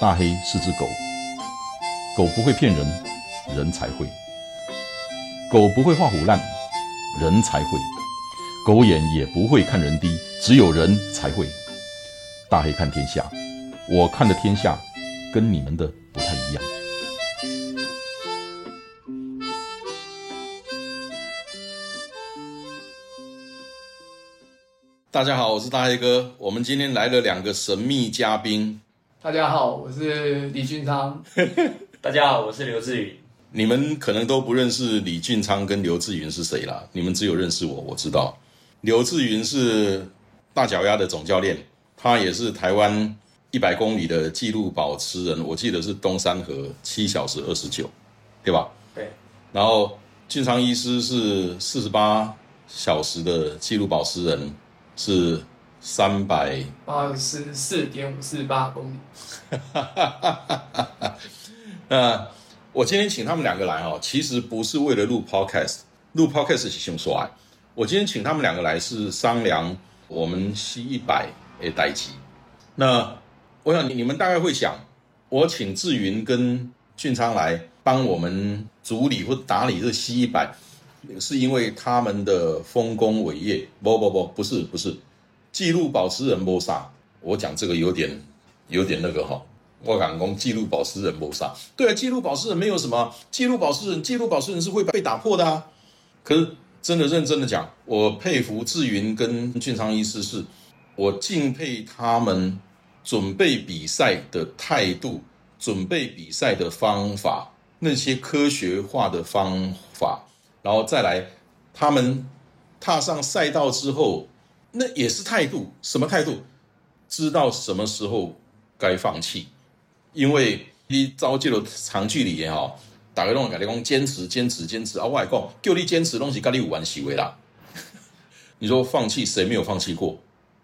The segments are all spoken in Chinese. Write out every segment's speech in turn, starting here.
大黑是只狗，狗不会骗人，人才会；狗不会画虎烂，人才会；狗眼也不会看人低，只有人才会。大黑看天下，我看的天下跟你们的不太一样。大家好，我是大黑哥。我们今天来了两个神秘嘉宾，大家好，我是李俊昌。大家好，我是刘志云。你们可能都不认识李俊昌跟刘志云是谁啦，你们只有认识我，我知道。刘志云是大脚丫的总教练，他也是台湾一百公里的纪录保持人，我记得是东山河七小时二十九，对吧？对。然后俊昌医师是四十八小时的纪录保持人，是三百八十四点五四八公里。那我今天请他们两个来哦，其实不是为了录 podcast，录 podcast 是先说啊。我今天请他们两个来是商量我们 C 一百的代机。那我想你你们大概会想，我请志云跟俊昌来帮我们主理或打理这 C 一百，是因为他们的丰功伟业？不不不，不是不是，记录保持人波萨。我讲这个有点有点那个哈。我敢讲，记录保持人谋杀。对啊，记录保持人没有什么，记录保持人，记录保持人是会被打破的啊。可是真的认真的讲，我佩服志云跟俊昌医师，是我敬佩他们准备比赛的态度，准备比赛的方法，那些科学化的方法，然后再来他们踏上赛道之后，那也是态度，什么态度？知道什么时候该放弃。因为你招集了长距离也好，大家拢跟你讲坚持、坚持、坚持啊！我还讲叫你坚持东西，跟你有关系为啦。你说放弃，谁没有放弃过？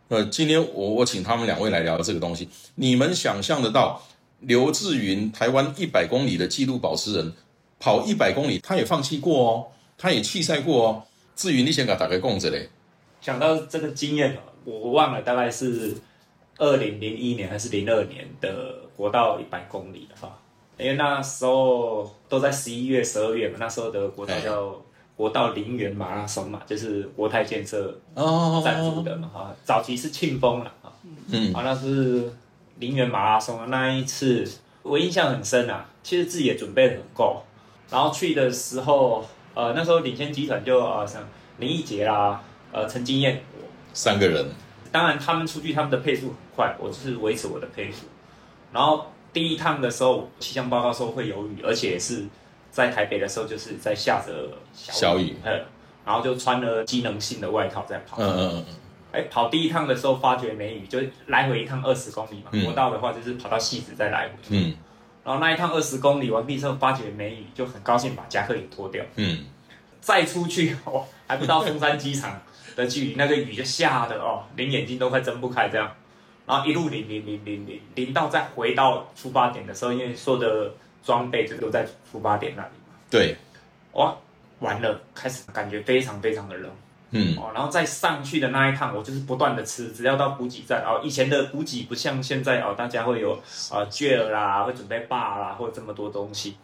呃，今天我我请他们两位来聊这个东西。你们想象得到，刘志云台湾一百公里的纪录保持人，跑一百公里他也放弃过哦，他也弃赛过哦。志云，你先给打个供着嘞。想到这个经验，我忘了大概是二零零一年还是零二年的。国道一百公里的哈，因为那时候都在十一月、十二月嘛，那时候的国道叫国道陵园马拉松嘛，就是国泰建设赞助的嘛哈。早期是庆丰了哈，嗯，啊，那是陵园马拉松那一次，我印象很深啊。其实自己也准备很够，然后去的时候，呃，那时候领先集团就啊像林奕杰啦，呃陈金燕，三个人。当然他们出去，他们的配速很快，我就是维持我的配速。然后第一趟的时候，气象报告说会有雨，而且是在台北的时候就是在下着小雨，然后就穿了机能性的外套在跑。嗯嗯嗯嗯。哎，跑第一趟的时候发觉没雨，就来回一趟二十公里嘛。国道的话就是跑到戏子再来回。嗯。然后那一趟二十公里完毕之后发觉没雨，就很高兴把夹克也脱掉。嗯。再出去哦，还不到松山机场的距离，那个雨就下的哦，连眼睛都快睁不开这样。然后一路淋淋淋淋淋淋到再回到出发点的时候，因为所有的装备就都在出发点那里嘛。对，哇，完了，开始感觉非常非常的冷。嗯，哦，然后再上去的那一趟，我就是不断的吃，只要到补给站哦。以前的补给不像现在哦，大家会有啊券啦，会准备霸啦，或者这么多东西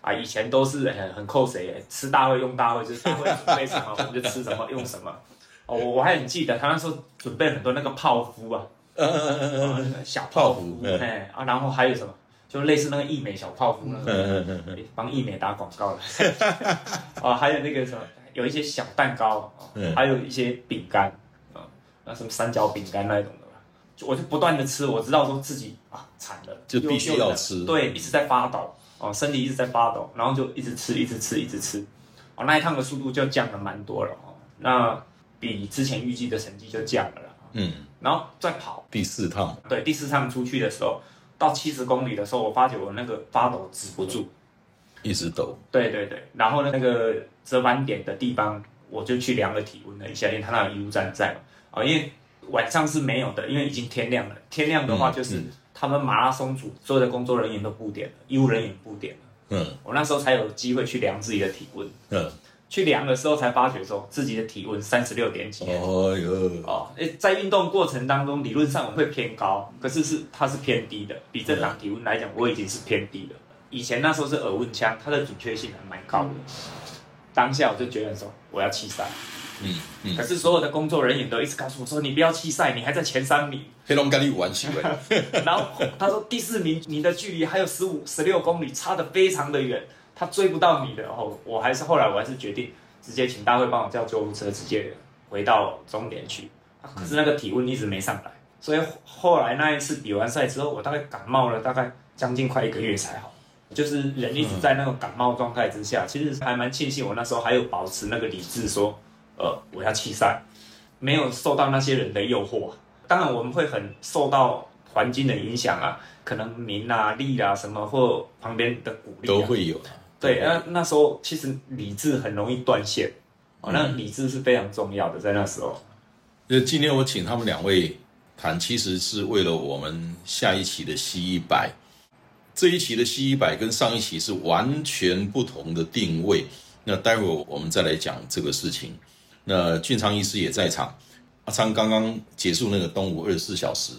啊。以前都是很很扣谁，吃大会用大会，就是大会准备什么我们就吃什么用什么。哦，我我还很记得他那时候准备很多那个泡芙啊。小泡芙，哎啊，然后还有什么？就类似那个益美小泡芙那个，帮益美打广告的。哦，还有那个什么，有一些小蛋糕，还有一些饼干啊，那什么三角饼干那种的吧。我就不断的吃，我知道说自己啊惨了，就必须要吃。对，一直在发抖，哦，身体一直在发抖，然后就一直吃，一直吃，一直吃。哦，那一趟的速度就降了蛮多了哦，那比之前预计的成绩就降了了。嗯。然后再跑第四趟，对，第四趟出去的时候，到七十公里的时候，我发觉我那个发抖止不住，一直抖。对对对，然后呢，那个折返点的地方，我就去量了体温了一下，因为他那个医务站在嘛，啊，因为晚上是没有的，因为已经天亮了。天亮的话，就是他们马拉松组所有的工作人员都布点了，医务人员布点了。嗯，我那时候才有机会去量自己的体温。嗯，去量的时候才发觉说自己的体温三十六点几。哦哟，哦，诶，在运动过程当中，理论上我会偏高，可是是它是偏低的，比正常体温来讲，我已经是偏低了。以前那时候是耳温枪，它的准确性还蛮高的。当下我就觉得说我要弃赛，嗯嗯，可是所有的工作人员都一直告诉我说你不要弃赛，你还在前三名。黑龙江你完行了，然后他说第四名你的距离还有十五十六公里，差的非常的远。他追不到你的，然后我还是后来我还是决定直接请大会帮我叫救护车，直接回到终点去。可是那个体温一直没上来，所以后来那一次比完赛之后，我大概感冒了大概将近快一个月才好，就是人一直在那种感冒状态之下。其实还蛮庆幸我那时候还有保持那个理智，说呃我要弃赛，没有受到那些人的诱惑。当然我们会很受到环境的影响啊，可能名啊利啊什么或旁边的鼓励都会有。对，那那时候其实理智很容易断线，哦，那理智是非常重要的，在那时候。那今天我请他们两位谈，其实是为了我们下一期的 C 一百。这一期的 C 一百跟上一期是完全不同的定位。那待会我们再来讲这个事情。那俊昌医师也在场，阿昌刚刚结束那个东吴二十四小时，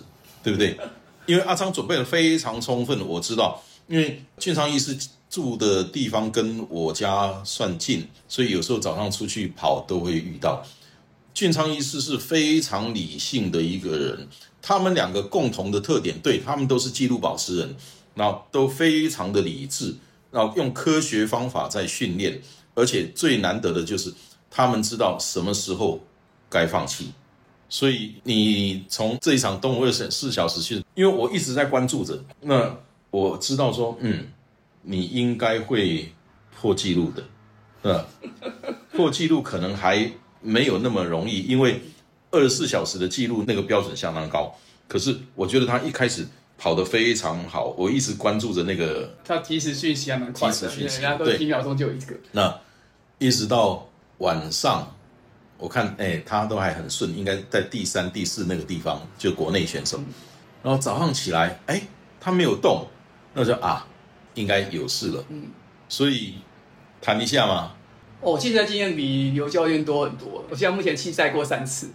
对不对？因为阿昌准备的非常充分，我知道，因为俊昌医师。住的地方跟我家算近，所以有时候早上出去跑都会遇到。俊昌医师是非常理性的一个人，他们两个共同的特点，对他们都是记录保持人，那都非常的理智，然后用科学方法在训练，而且最难得的就是他们知道什么时候该放弃。所以你从这一场动物二十四小时去，因为我一直在关注着，那我知道说，嗯。你应该会破纪录的，呃，破纪录可能还没有那么容易，因为二十四小时的记录那个标准相当高。可是我觉得他一开始跑得非常好，我一直关注着那个。他及时讯息还蛮快的，人家都几秒钟就有一个。那一直到晚上，我看哎，他都还很顺，应该在第三、第四那个地方，就国内选手。然后早上起来，哎，他没有动，那就啊。应该有事了，嗯，所以谈一下嘛。哦，现在经验比刘教练多很多。我现在目前弃赛过三次，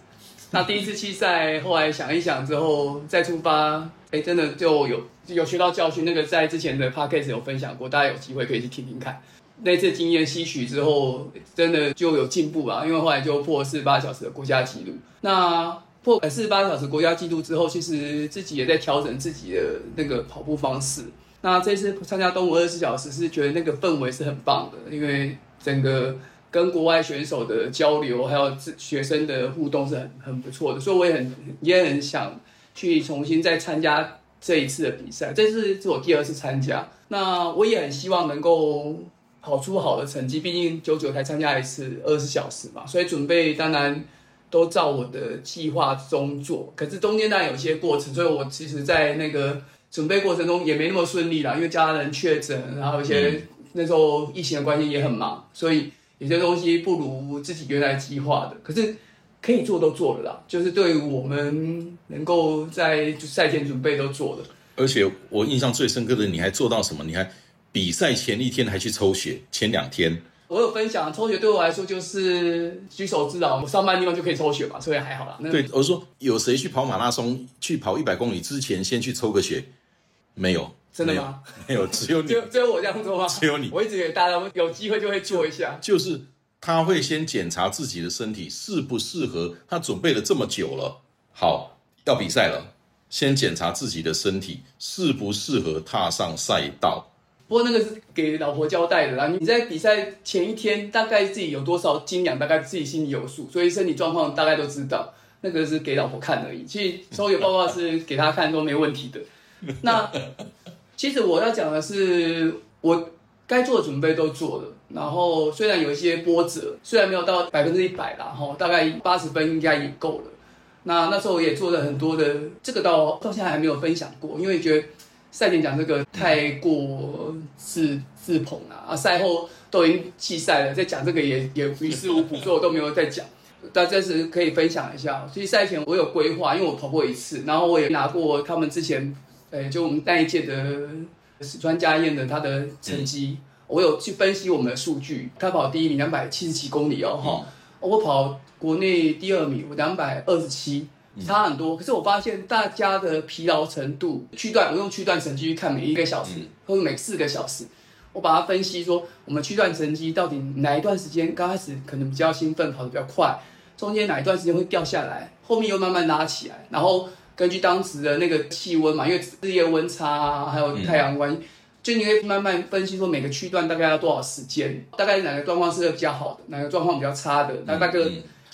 那第一次弃赛，后来想一想之后再出发，哎，真的就有有学到教训。那个在之前的 podcast 有分享过，大家有机会可以去听听看。那次经验吸取之后，真的就有进步啊，因为后来就破四十八小时的国家纪录。那破四十八小时国家纪录之后，其实自己也在调整自己的那个跑步方式。那这次参加东吴二十四小时是觉得那个氛围是很棒的，因为整个跟国外选手的交流，还有学生的互动是很很不错的，所以我也很也很想去重新再参加这一次的比赛。这次是我第二次参加，那我也很希望能够跑出好的成绩，毕竟九九才参加一次二十四小时嘛，所以准备当然都照我的计划中做。可是中间当然有些过程，所以我其实，在那个。准备过程中也没那么顺利啦，因为家人确诊，然后一些那时候疫情的关系也很忙，所以有些东西不如自己原来计划的。可是可以做都做了啦，就是对于我们能够在赛前准备都做了。而且我印象最深刻的，你还做到什么？你还比赛前一天还去抽血，前两天我有分享，抽血对我来说就是举手之劳，我上班地方就可以抽血嘛，所以还好啦。对，我说有谁去跑马拉松，去跑一百公里之前先去抽个血？没有，真的吗？没有，只有你，只有我这样做吗？只有你。我一直给大家有机会就会做一下。就是他会先检查自己的身体适不适合，他准备了这么久了，好要比赛了，先检查自己的身体适不适合踏上赛道。不过那个是给老婆交代的啦。你在比赛前一天大概自己有多少斤两，大概自己心里有数，所以身体状况大概都知道。那个是给老婆看而已，其实抽血报告是给他看都没问题的。那其实我要讲的是，我该做的准备都做了，然后虽然有一些波折，虽然没有到百分之一百啦，哈，大概八十分应该也够了。那那时候我也做了很多的，这个到到现在还没有分享过，因为觉得赛前讲这个太过自自捧了啊，赛后都已经弃赛了，再讲这个也也于事无补，所以我都没有再讲。但这是可以分享一下，其实赛前我有规划，因为我跑过一次，然后我也拿过他们之前。哎，就我们那一届的史川家燕的他的成绩，我有去分析我们的数据，他跑第一名两百七十七公里哦，哈，我跑国内第二名，我两百二十七，差很多。可是我发现大家的疲劳程度，区段我用区段成绩去看每一个小时或者每四个小时，我把它分析说，我们区段成绩到底哪一段时间刚开始可能比较兴奋，跑得比较快，中间哪一段时间会掉下来，后面又慢慢拉起来，然后根据当时的那个气温嘛，因为日夜温差啊还有太阳关系。就你会慢慢分析说每个区段大概要多少时间，大概哪个状况是比较好的，哪个状况比较差的，那大概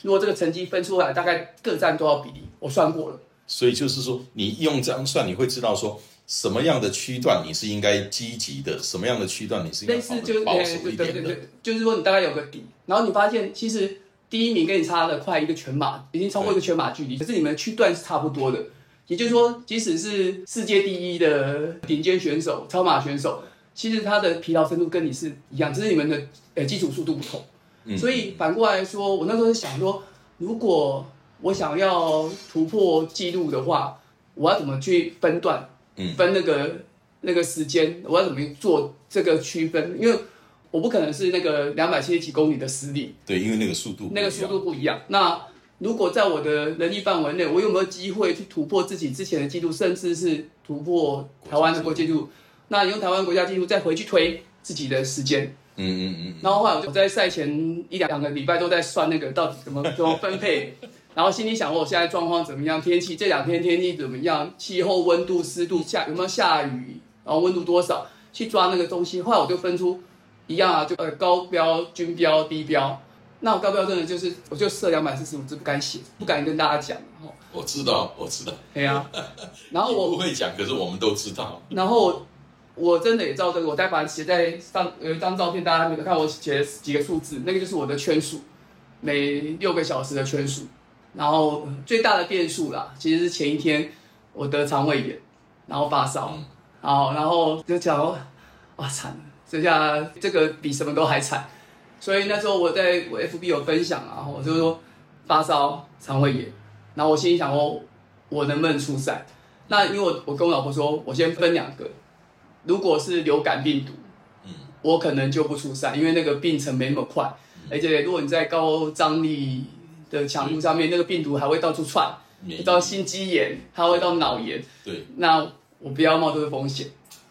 如果这个成绩分出来，大概各占多少比例，我算过了。所以就是说，你用这样算，你会知道说什么样的区段你是应该积极的，什么样的区段你是应该保守一点的。就是说你大概有个底，然后你发现其实第一名跟你差了快一个全马，已经超过一个全马距离，可是你们的区段是差不多的。也就是说，即使是世界第一的顶尖选手、超马选手，其实他的疲劳程度跟你是一样，只是你们的呃基础速度不同。所以反过来说，我那时候想说，如果我想要突破纪录的话，我要怎么去分段？嗯分那个那个时间，我要怎么做这个区分？因为我不可能是那个两百七十几公里的实力。对，因为那个速度那个速度不一样。那如果在我的能力范围内，我有没有机会去突破自己之前的记录，甚至是突破台湾的国际纪录？那用台湾国家纪录再回去推自己的时间。嗯嗯嗯。然后后来我就在赛前一两两个礼拜都在算那个到底怎么怎么分配，然后心里想我现在状况怎么样，天气这两天天气怎么样，气候温度湿度下有没有下雨，然后温度多少，去抓那个东西。后来我就分出一样啊，就呃高标、均标、低标。那我高标真的就是，我就设两百四十五字，不敢写，不敢跟大家讲。我知道，我知道。对啊。然后我不会讲，可是我们都知道。然后我真的也照这个，我再把它写在上，有一张照片，大家有看我写几个数字，那个就是我的圈数，每六个小时的圈数。然后最大的变数啦，其实是前一天我得肠胃炎，然后发烧，好，然后就讲，哇惨了，这下这个比什么都还惨。所以那时候我在我 FB 有分享啊，我就说发烧、肠胃炎，然后我心里想哦，我能不能出赛？那因为我我跟我老婆说，我先分两个，如果是流感病毒，嗯，我可能就不出赛，因为那个病程没那么快，而且如果你在高张力的强度上面，那个病毒还会到处窜，到心肌炎，还会到脑炎，对，那我不要冒这个风险，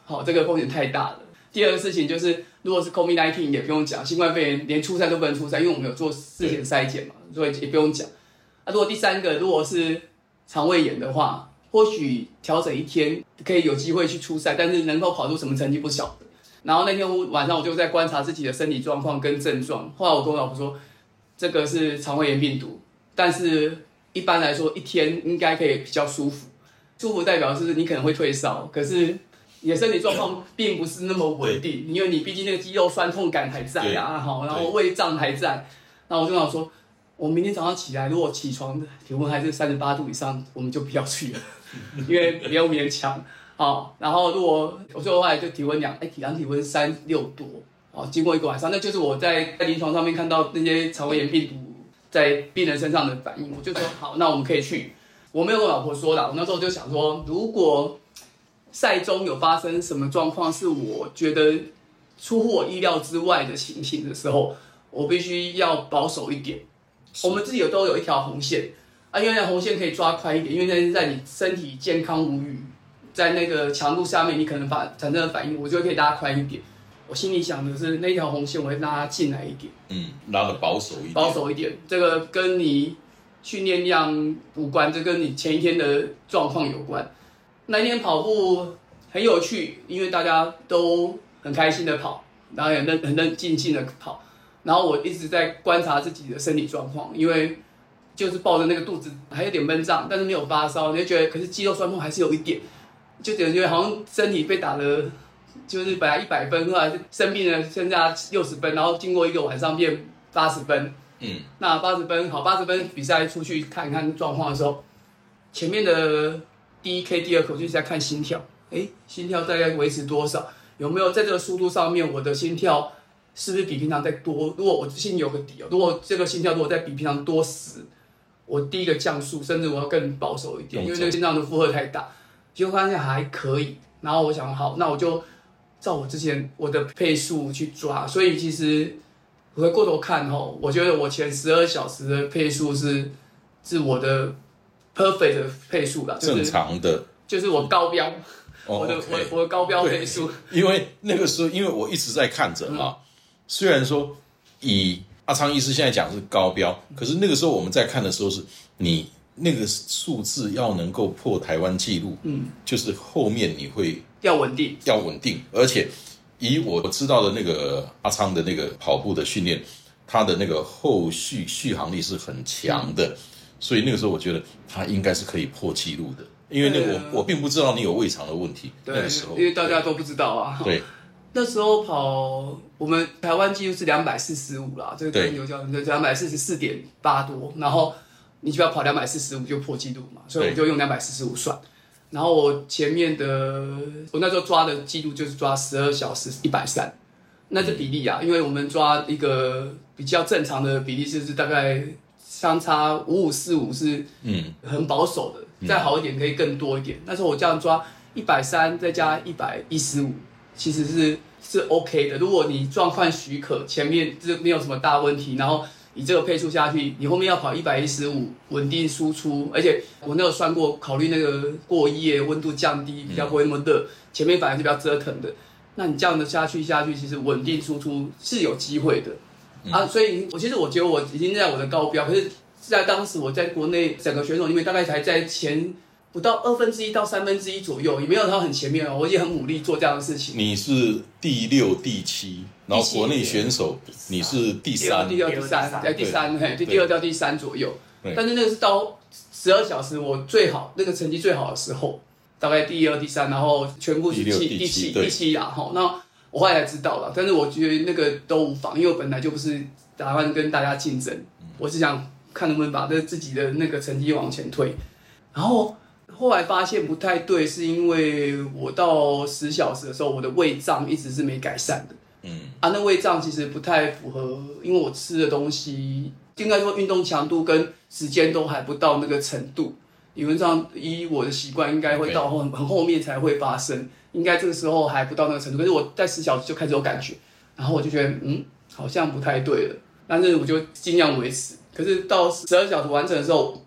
好，这个风险太大了。第二个事情就是。如果是 COVID-19 也不用讲，新冠肺炎连出赛都不能出赛，因为我们有做事前筛检嘛，所以也不用讲。那如果第三个，如果是肠胃炎的话，或许调整一天可以有机会去出赛，但是能够跑出什么成绩不晓得。然后那天晚上我就在观察自己的身体状况跟症状，后来我跟我老婆说，这个是肠胃炎病毒，但是一般来说一天应该可以比较舒服，舒服代表是你可能会退烧，可是。你的身体状况并不是那么稳定，因为你毕竟那个肌肉酸痛感还在啊，好，然后胃胀还在。那我就想说，我明天早上起来，如果起床的体温还是三十八度以上，我们就不要去了，因为不要勉强。好，然后如果我最后来就体温量，哎，体量体温三六多，好，经过一个晚上，那就是我在在临床上面看到那些肠胃炎病毒在病人身上的反应，我就说好，那我们可以去。我没有跟老婆说的，我那时候就想说，如果赛中有发生什么状况是我觉得出乎我意料之外的情形的时候，我必须要保守一点。我们自己有都有一条红线啊，因为那红线可以抓宽一点，因为那是在你身体健康无虞，在那个强度下面，你可能反产生的反应，我就可以拉宽一点。我心里想的是那条红线我会拉进来一点，嗯，拉的保守一点，保守一点。这个跟你训练量无关，这跟你前一天的状况有关。那天跑步很有趣，因为大家都很开心的跑，然后也认很认静静的跑，然后我一直在观察自己的身体状况，因为就是抱着那个肚子还有点闷胀，但是没有发烧，你就觉得可是肌肉酸痛还是有一点，就感觉好像身体被打了，就是本来一百分，后来生病了剩下六十分，然后经过一个晚上变八十分，嗯，那八十分好，八十分比赛出去看看状况的时候，前面的。第一 K 第二口就是在看心跳，哎，心跳大概维持多少？有没有在这个速度上面，我的心跳是不是比平常再多？如果我心里有个底哦，如果这个心跳如果再比平常多十，我第一个降速，甚至我要更保守一点，因为那个心脏的负荷太大。结果发现还可以，然后我想好，那我就照我之前我的配速去抓，所以其实回过头看哦，我觉得我前十二小时的配速是是我的 perfect 的配速啦，正常的，就是我高标，我的我我的高标配速，因为那个时候因为我一直在看着啊，虽然说以阿昌医师现在讲是高标，可是那个时候我们在看的时候是你。那个数字要能够破台湾纪录，嗯，就是后面你会要稳定，要稳定，而且以我知道的那个阿昌的那个跑步的训练，他的那个后续续航力是很强的，所以那个时候我觉得他应该是可以破纪录的，因为那个我我并不知道你有胃肠的问题，那个时候，因为大家都不知道啊，对，那时候跑我们台湾纪录是两百四十五啦，这个跟牛教练就两百四十四点八多，然后。你就要跑两百四十五就破纪录嘛，所以我就用两百四十五算。然后我前面的我那时候抓的记录就是抓十二小时一百三，那是比例啊，因为我们抓一个比较正常的比例就是大概相差五五四五是嗯很保守的，再好一点可以更多一点。那时候我这样抓一百三再加一百一十五，其实是是 OK 的。如果你状况许可，前面这没有什么大问题，然后。你这个配速下去，你后面要跑一百一十五，稳定输出，而且我那有算过，考虑那个过夜温度降低，比较不会那么热，前面反而是比较折腾的。那你这样的下去下去，其实稳定输出是有机会的啊。所以，我其实我觉得我已经在我的高标，可是在当时我在国内整个选手里面，大概才在前。不到二分之一到三分之一左右，也没有到很前面哦。我也很努力做这样的事情。你是第六、第七，然后国内选手你是第三、第二、第三，在第三，嘿，第第二到第三左右。但是那个是到十二小时我最好那个成绩最好的时候，大概第二、第三，然后全部是七、第七、第七啊。哈，那我后来才知道了，但是我觉得那个都无妨，因为我本来就不是打算跟大家竞争，我是想看能不能把这自己的那个成绩往前推，然后。后来发现不太对，是因为我到十小时的时候，我的胃胀一直是没改善的。嗯，啊，那胃胀其实不太符合，因为我吃的东西，应该说运动强度跟时间都还不到那个程度。理论上，依我的习惯，应该会到很很后面才会发生，应该这个时候还不到那个程度。可是我在十小时就开始有感觉，然后我就觉得，嗯，好像不太对了。但是我就尽量维持。可是到十二小时完成的时候。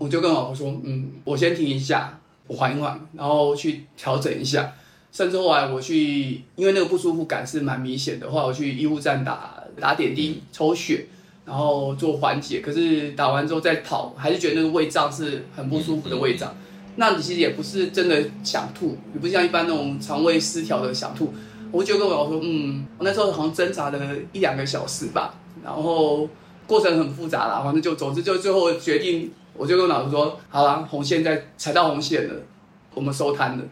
我就跟老婆说，嗯，我先停一下，我缓一缓，然后去调整一下。甚至后来我去，因为那个不舒服感是蛮明显的话，我去医务站打打点滴、抽血，然后做缓解。可是打完之后再跑，还是觉得那个胃胀是很不舒服的胃胀。那你其实也不是真的想吐，也不像一般那种肠胃失调的想吐。我就跟我老婆说，嗯，我那时候好像挣扎了一两个小时吧，然后过程很复杂啦，反正就总之就最后决定。我就跟老师说：“好了，红线在踩到红线了，我们收摊了。”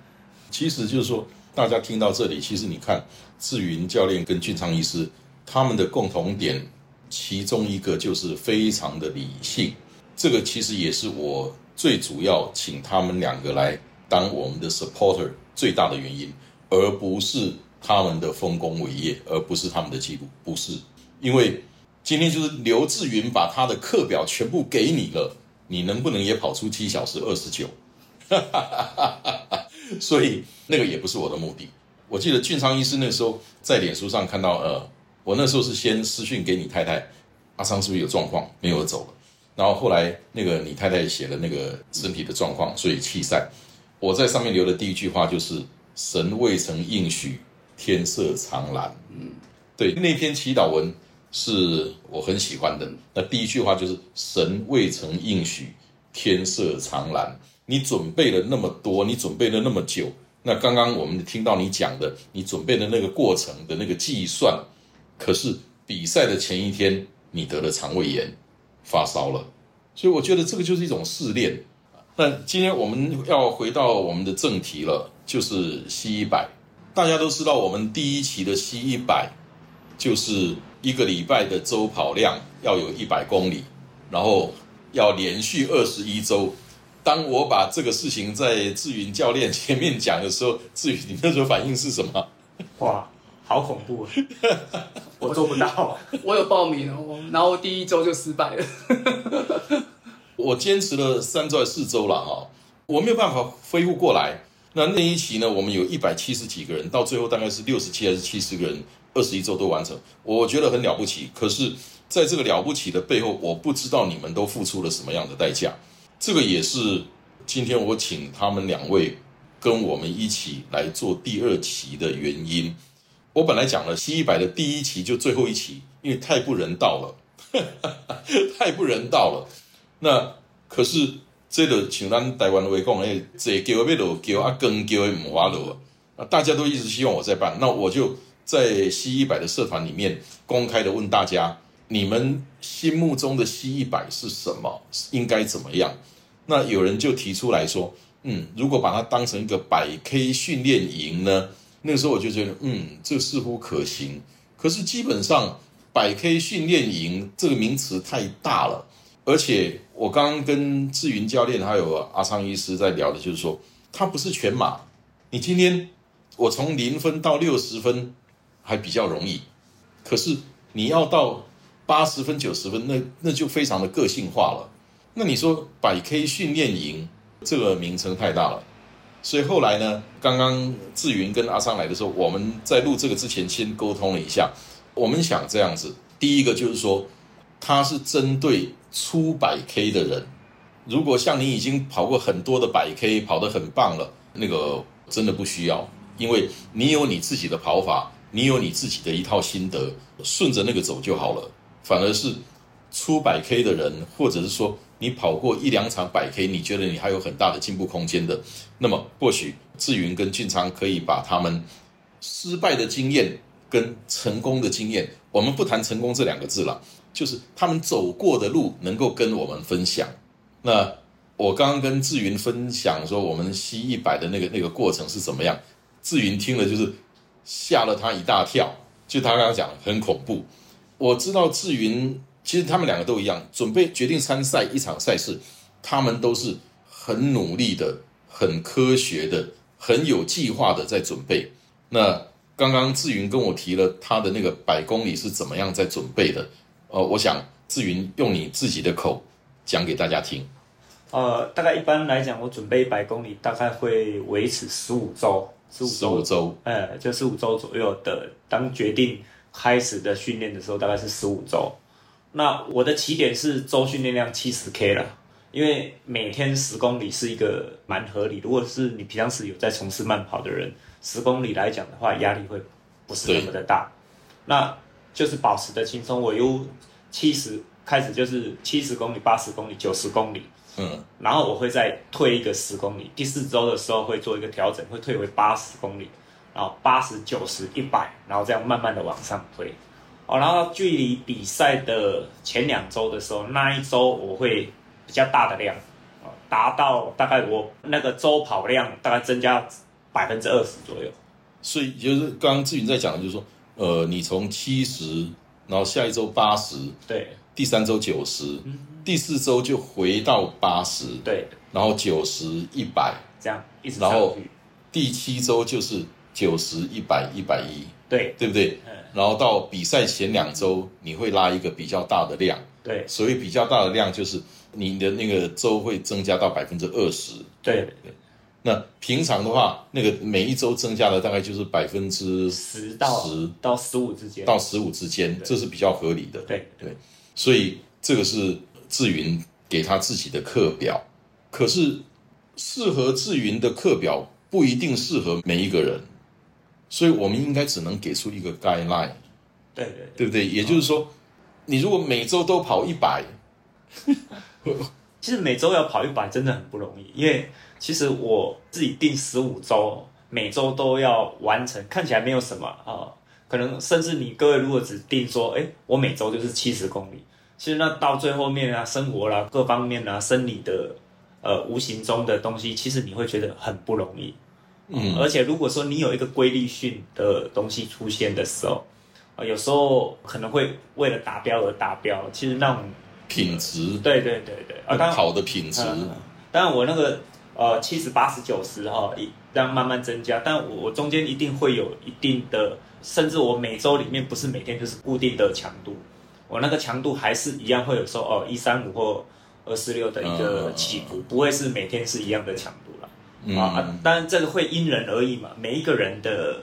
其实就是说，大家听到这里，其实你看志云教练跟俊昌医师他们的共同点，其中一个就是非常的理性。这个其实也是我最主要请他们两个来当我们的 supporter 最大的原因，而不是他们的丰功伟业，而不是他们的记录，不是。因为今天就是刘志云把他的课表全部给你了。你能不能也跑出七小时二十九？所以那个也不是我的目的。我记得俊昌医师那时候在脸书上看到，呃，我那时候是先私讯给你太太，阿昌是不是有状况，没有走了。然后后来那个你太太写了那个身体的状况，所以弃赛。我在上面留的第一句话就是“神未曾应许，天色常蓝”。嗯，对，那篇祈祷文。是我很喜欢的。那第一句话就是“神未曾应许，天色常蓝”。你准备了那么多，你准备了那么久。那刚刚我们听到你讲的，你准备的那个过程的那个计算，可是比赛的前一天，你得了肠胃炎，发烧了。所以我觉得这个就是一种试炼。那今天我们要回到我们的正题了，就是 C 一百。大家都知道，我们第一期的 C 一百就是。一个礼拜的周跑量要有一百公里，然后要连续二十一周。当我把这个事情在志云教练前面讲的时候，志云，你那时候反应是什么？哇，好恐怖！我做不到。我有报名哦，然后第一周就失败了。我坚持了三周四周了哈，我没有办法恢复过来。那那一期呢，我们有一百七十几个人，到最后大概是六十七还是七十个人，二十一周都完成，我觉得很了不起。可是，在这个了不起的背后，我不知道你们都付出了什么样的代价。这个也是今天我请他们两位跟我们一起来做第二期的原因。我本来讲了 C 一百的第一期就最后一期，因为太不人道了，太不人道了。那可是这个像咱台湾话讲，哎，这叫要落叫啊，更叫唔花落啊，大家都一直希望我在办，那我就在 C 一百的社团里面公开的问大家，你们心目中的 C 一百是什么？应该怎么样？那有人就提出来说，嗯，如果把它当成一个百 K 训练营呢？那个时候我就觉得，嗯，这似乎可行。可是基本上，百 K 训练营这个名词太大了，而且我刚刚跟志云教练还有阿昌医师在聊的，就是说，它不是全马。你今天我从零分到六十分还比较容易，可是你要到八十分、九十分，那那就非常的个性化了。那你说百 K 训练营这个名称太大了。所以后来呢，刚刚志云跟阿桑来的时候，我们在录这个之前先沟通了一下。我们想这样子，第一个就是说，他是针对初百 K 的人。如果像你已经跑过很多的百 K，跑得很棒了，那个真的不需要，因为你有你自己的跑法，你有你自己的一套心得，顺着那个走就好了。反而是出百 K 的人，或者是说。你跑过一两场百 K，你觉得你还有很大的进步空间的，那么或许志云跟俊昌可以把他们失败的经验跟成功的经验，我们不谈成功这两个字了，就是他们走过的路能够跟我们分享。那我刚刚跟志云分享说，我们 C 一百的那个那个过程是怎么样？志云听了就是吓了他一大跳，就他刚刚讲很恐怖。我知道志云。其实他们两个都一样，准备决定参赛一场赛事，他们都是很努力的、很科学的、很有计划的在准备。那刚刚志云跟我提了他的那个百公里是怎么样在准备的，呃，我想志云用你自己的口讲给大家听。呃，大概一般来讲，我准备百公里大概会维持十五周，十五周，呃，就十五周左右的。当决定开始的训练的时候，大概是十五周。那我的起点是周训练量七十 K 了，因为每天十公里是一个蛮合理。如果是你平常时有在从事慢跑的人，十公里来讲的话，压力会不是那么的大。那就是保持的轻松。我由七十开始，就是七十公里、八十公里、九十公里，嗯，然后我会再退一个十公里。第四周的时候会做一个调整，会退回八十公里，然后八十九十一百，然后这样慢慢的往上推。哦，然后距离比赛的前两周的时候，那一周我会比较大的量，哦达到大概我那个周跑量大概增加百分之二十左右。所以就是刚刚志云在讲的，就是说，呃，你从七十，然后下一周八十，对，第三周九十，第四周就回到八十，对，然后九十一百，这样一直然后第七周就是九十一百一百一，对，对不对？然后到比赛前两周，你会拉一个比较大的量。对，所谓比较大的量，就是你的那个周会增加到百分之二十。对对。那平常的话，那个每一周增加的大概就是百分之十到十到十五之间，到十五之间，这是比较合理的。对对。所以这个是志云给他自己的课表，可是适合志云的课表不一定适合每一个人。所以，我们应该只能给出一个 guideline，对对，对不对？也就是说，你如果每周都跑一百，其实每周要跑一百真的很不容易，因为其实我自己定十五周，每周都要完成，看起来没有什么啊。可能甚至你各位如果只定说，哎，我每周就是七十公里，其实那到最后面啊，生活啦、各方面啊、生理的呃无形中的东西，其实你会觉得很不容易。嗯，而且如果说你有一个规律性的东西出现的时候，啊，有时候可能会为了达标而达标。其实那种品质，对对对对，啊，当好的品质。当然我那个呃七十八十九十哈，一这样慢慢增加，但我我中间一定会有一定的，甚至我每周里面不是每天就是固定的强度，我那个强度还是一样会有时候哦一三五或二四六的一个起伏，不会是每天是一样的强度了。啊，当然这个会因人而异嘛，每一个人的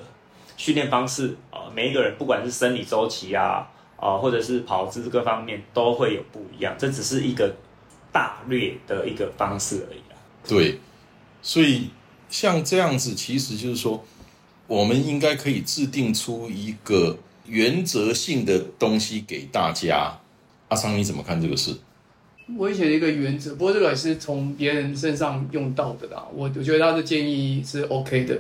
训练方式啊，每一个人不管是生理周期啊啊，或者是跑姿各方面都会有不一样，这只是一个大略的一个方式而已啊。对，所以像这样子，其实就是说，我们应该可以制定出一个原则性的东西给大家。阿桑，你怎么看这个事？我以前的一个原则，不过这个也是从别人身上用到的啦。我我觉得他的建议是 OK 的。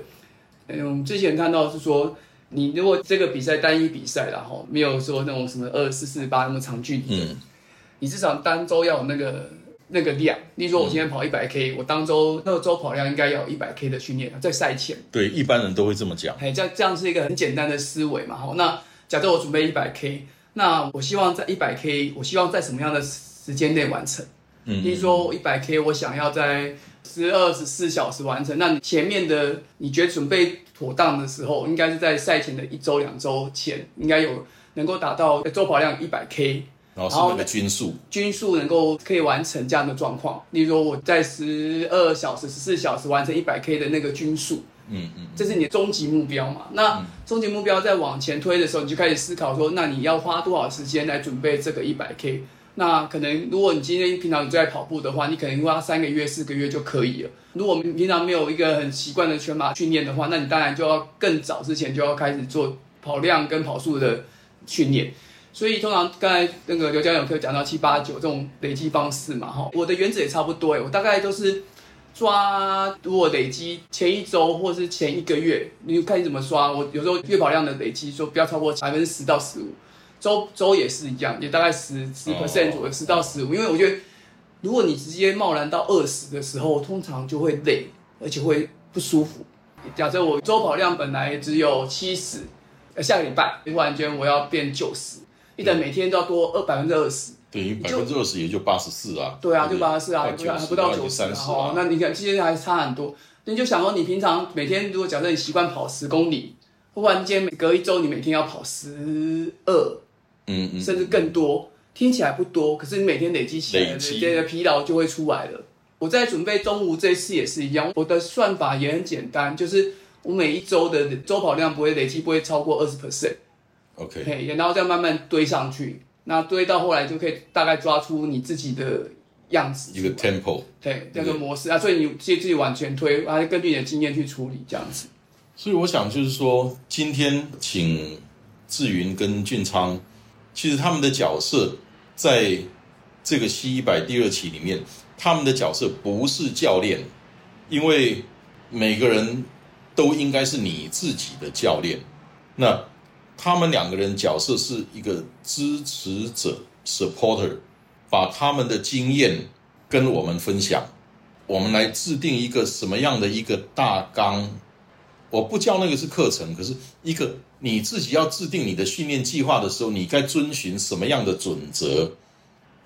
嗯，之前看到是说，你如果这个比赛单一比赛然后没有说那种什么二四四八那么长距离，嗯，你至少单周要有那个那个量。例如说，我今天跑一百 K，我当周那个周跑量应该要有一百 K 的训练，在赛前。对，一般人都会这么讲。哎，这样这样是一个很简单的思维嘛。好，那假设我准备一百 K，那我希望在一百 K，我希望在什么样的？时间内完成，嗯，比如说一百 K，我想要在十二十四小时完成。那你前面的你觉得准备妥当的时候，应该是在赛前的一周两周前，应该有能够达到周跑量一百 K，然后是那个均速，均速能够可以完成这样的状况。例如说我在十二小时十四小时完成一百 K 的那个均速，嗯嗯，这是你的终极目标嘛？那终极目标在往前推的时候，你就开始思考说，那你要花多少时间来准备这个一百 K？那可能，如果你今天平常你在跑步的话，你可能花三个月、四个月就可以了。如果平常没有一个很习惯的全马训练的话，那你当然就要更早之前就要开始做跑量跟跑速的训练。所以通常刚才那个刘教勇可以讲到七八九这种累积方式嘛，哈，我的原则也差不多诶，我大概都是抓如果累积前一周或是前一个月，你看你怎么刷。我有时候月跑量的累积说不要超过百分之十到十五。周周也是一样，也大概十十 percent 左右，十到十五。因为我觉得，如果你直接贸然到二十的时候，通常就会累，而且会不舒服。假设我周跑量本来只有七十，呃下个礼拜突然间我要变九十，一等每天都要多二百分之二十，等于百分之二十也就八十四啊。对啊，就八十四啊，还不到九十啊。那你看，其实还差很多。你就想说，你平常每天如果假设你习惯跑十公里，忽然间每隔一周你每天要跑十二。嗯嗯，甚至更多，听起来不多，可是你每天累积起来，这些疲劳就会出来了。我在准备中午这次也是一样，我的算法也很简单，就是我每一周的周跑量不会累积，不会超过二十 percent。OK，然后再慢慢堆上去，那堆到后来就可以大概抓出你自己的样子，一个 tempo，对，这个模式啊，所以你自己自己往前推，还是根据你的经验去处理这样子。所以我想就是说，今天请志云跟俊昌。其实他们的角色，在这个 C 一百第二期里面，他们的角色不是教练，因为每个人都应该是你自己的教练。那他们两个人角色是一个支持者 （supporter），把他们的经验跟我们分享，我们来制定一个什么样的一个大纲。我不叫那个是课程，可是一个你自己要制定你的训练计划的时候，你该遵循什么样的准则，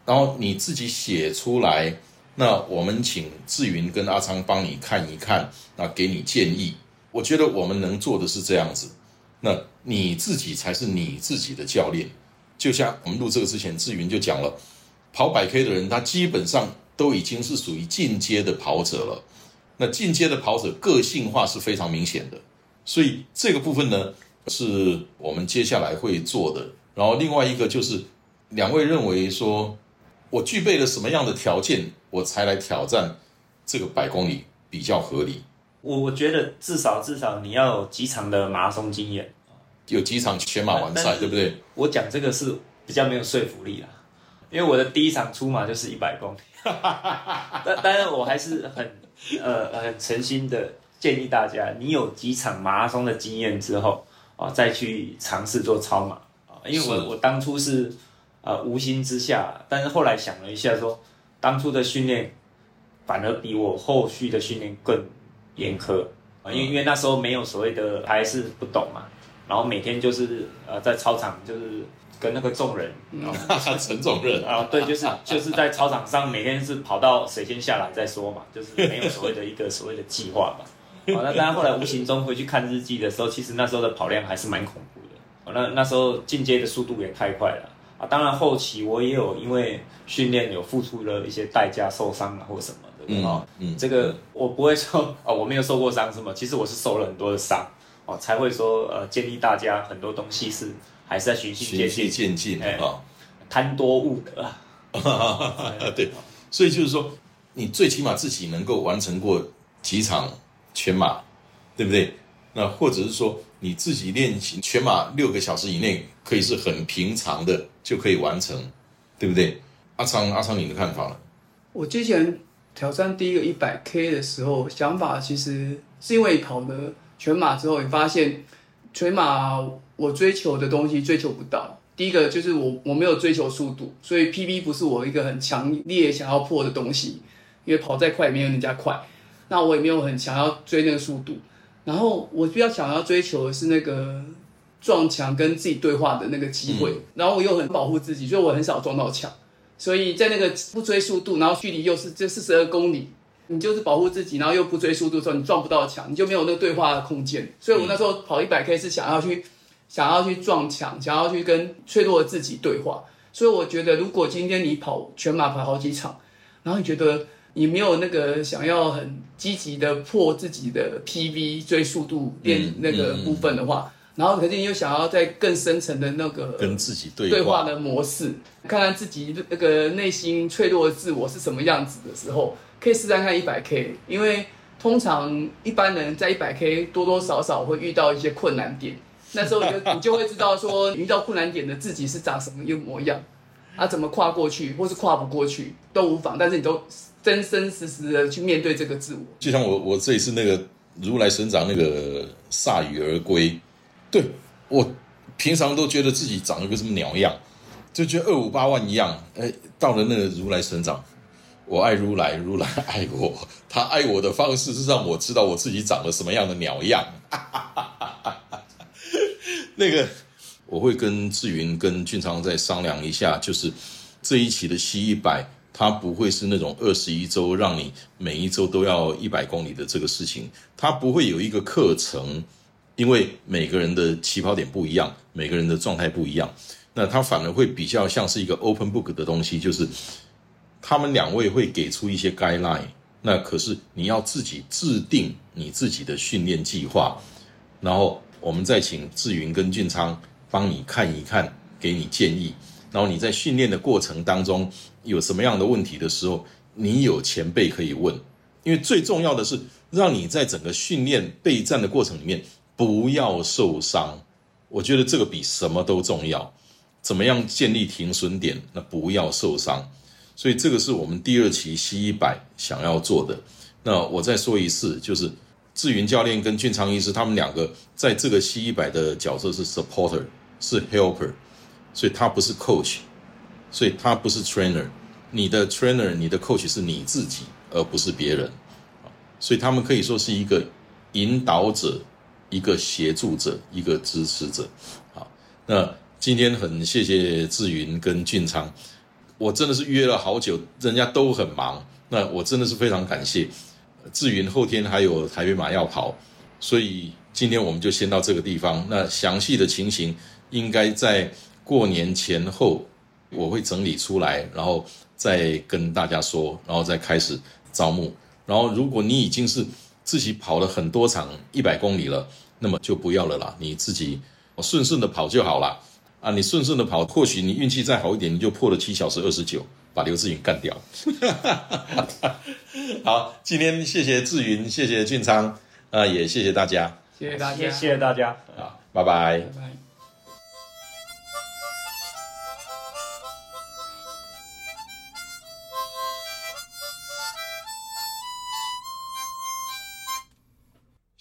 然后你自己写出来。那我们请志云跟阿昌帮你看一看，那给你建议。我觉得我们能做的是这样子。那你自己才是你自己的教练。就像我们录这个之前，志云就讲了，跑百 K 的人，他基本上都已经是属于进阶的跑者了。那进阶的跑者个性化是非常明显的，所以这个部分呢是我们接下来会做的。然后另外一个就是两位认为说，我具备了什么样的条件，我才来挑战这个百公里比较合理？我我觉得至少至少你要有几场的马拉松经验，有几场全马完赛，对不对？我讲这个是比较没有说服力啦，因为我的第一场出马就是一百公里，但当然我还是很。呃，很诚心的建议大家，你有几场马拉松的经验之后啊，再去尝试做超马啊。因为我我当初是呃无心之下，但是后来想了一下，说当初的训练反而比我后续的训练更严苛啊。因为因为那时候没有所谓的还是不懂嘛，然后每天就是呃在操场就是。跟那个众人，陈总任啊，对，就是就是在操场上每天是跑到谁先下来再说嘛，就是没有所谓的一个所谓的计划嘛。好，那大家后来无形中回去看日记的时候，其实那时候的跑量还是蛮恐怖的。哦，那那时候进阶的速度也太快了啊。当然后期我也有因为训练有付出了一些代价，受伤啊或什么的，的啊。嗯，这个我不会说啊，我没有受过伤什么，其实我是受了很多的伤哦，才会说呃，建议大家很多东西是还是在循序渐进啊，贪多误得啊。对，所以就是说，你最起码自己能够完成过几场全马，对不对？那或者是说。你自己练习全马六个小时以内，可以是很平常的就可以完成，对不对？阿昌，阿昌，你的看法呢？我之前挑战第一个一百 K 的时候，想法其实是因为跑了全马之后，你发现全马我追求的东西追求不到。第一个就是我我没有追求速度，所以 PB 不是我一个很强烈想要破的东西，因为跑再快也没有人家快，那我也没有很想要追那个速度。然后我比较想要追求的是那个撞墙跟自己对话的那个机会，然后我又很保护自己，所以我很少撞到墙。所以在那个不追速度，然后距离又是这四十二公里，你就是保护自己，然后又不追速度的时候，你撞不到墙，你就没有那个对话的空间。所以我那时候跑一百 K 是想要去想要去撞墙，想要去跟脆弱的自己对话。所以我觉得，如果今天你跑全马跑好几场，然后你觉得。你没有那个想要很积极的破自己的 PV 追速度练那个部分的话，然后可是你又想要在更深层的那个跟自己对话的模式，看看自己那个内心脆弱的自我是什么样子的时候，可以试看看一百 K，因为通常一般人在一百 K 多多少少会遇到一些困难点，那时候你就 你就会知道说遇到困难点的自己是长什么一模样，啊怎么跨过去或是跨不过去都无妨，但是你都。真真实实的去面对这个自我，就像我我这一次那个如来神掌那个铩羽而归，对我平常都觉得自己长了个什么鸟样，就觉得二五八万一样，哎，到了那个如来神掌，我爱如来，如来爱我，他爱我的方式是让我知道我自己长了什么样的鸟样，那个我会跟志云跟俊昌再商量一下，就是这一期的 C 一百。它不会是那种二十一周让你每一周都要一百公里的这个事情，它不会有一个课程，因为每个人的起跑点不一样，每个人的状态不一样，那它反而会比较像是一个 open book 的东西，就是他们两位会给出一些 guideline，那可是你要自己制定你自己的训练计划，然后我们再请志云跟俊昌帮你看一看，给你建议。然后你在训练的过程当中有什么样的问题的时候，你有前辈可以问，因为最重要的是让你在整个训练备战的过程里面不要受伤。我觉得这个比什么都重要。怎么样建立停损点？那不要受伤。所以这个是我们第二期 C 一百想要做的。那我再说一次，就是志云教练跟俊昌医师他们两个在这个 C 一百的角色是 supporter，是 helper。所以他不是 coach，所以他不是 trainer，你的 trainer、你的 coach 是你自己，而不是别人，所以他们可以说是一个引导者、一个协助者、一个支持者。好，那今天很谢谢志云跟俊昌，我真的是约了好久，人家都很忙，那我真的是非常感谢志云。后天还有台北马要跑，所以今天我们就先到这个地方。那详细的情形应该在。过年前后，我会整理出来，然后再跟大家说，然后再开始招募。然后，如果你已经是自己跑了很多场一百公里了，那么就不要了啦，你自己顺顺的跑就好了啊！你顺顺的跑，或许你运气再好一点，你就破了七小时二十九，把刘志云干掉。好，今天谢谢志云，谢谢俊昌，啊，也谢谢大家，谢谢大家，谢谢大家，啊，拜拜，拜拜。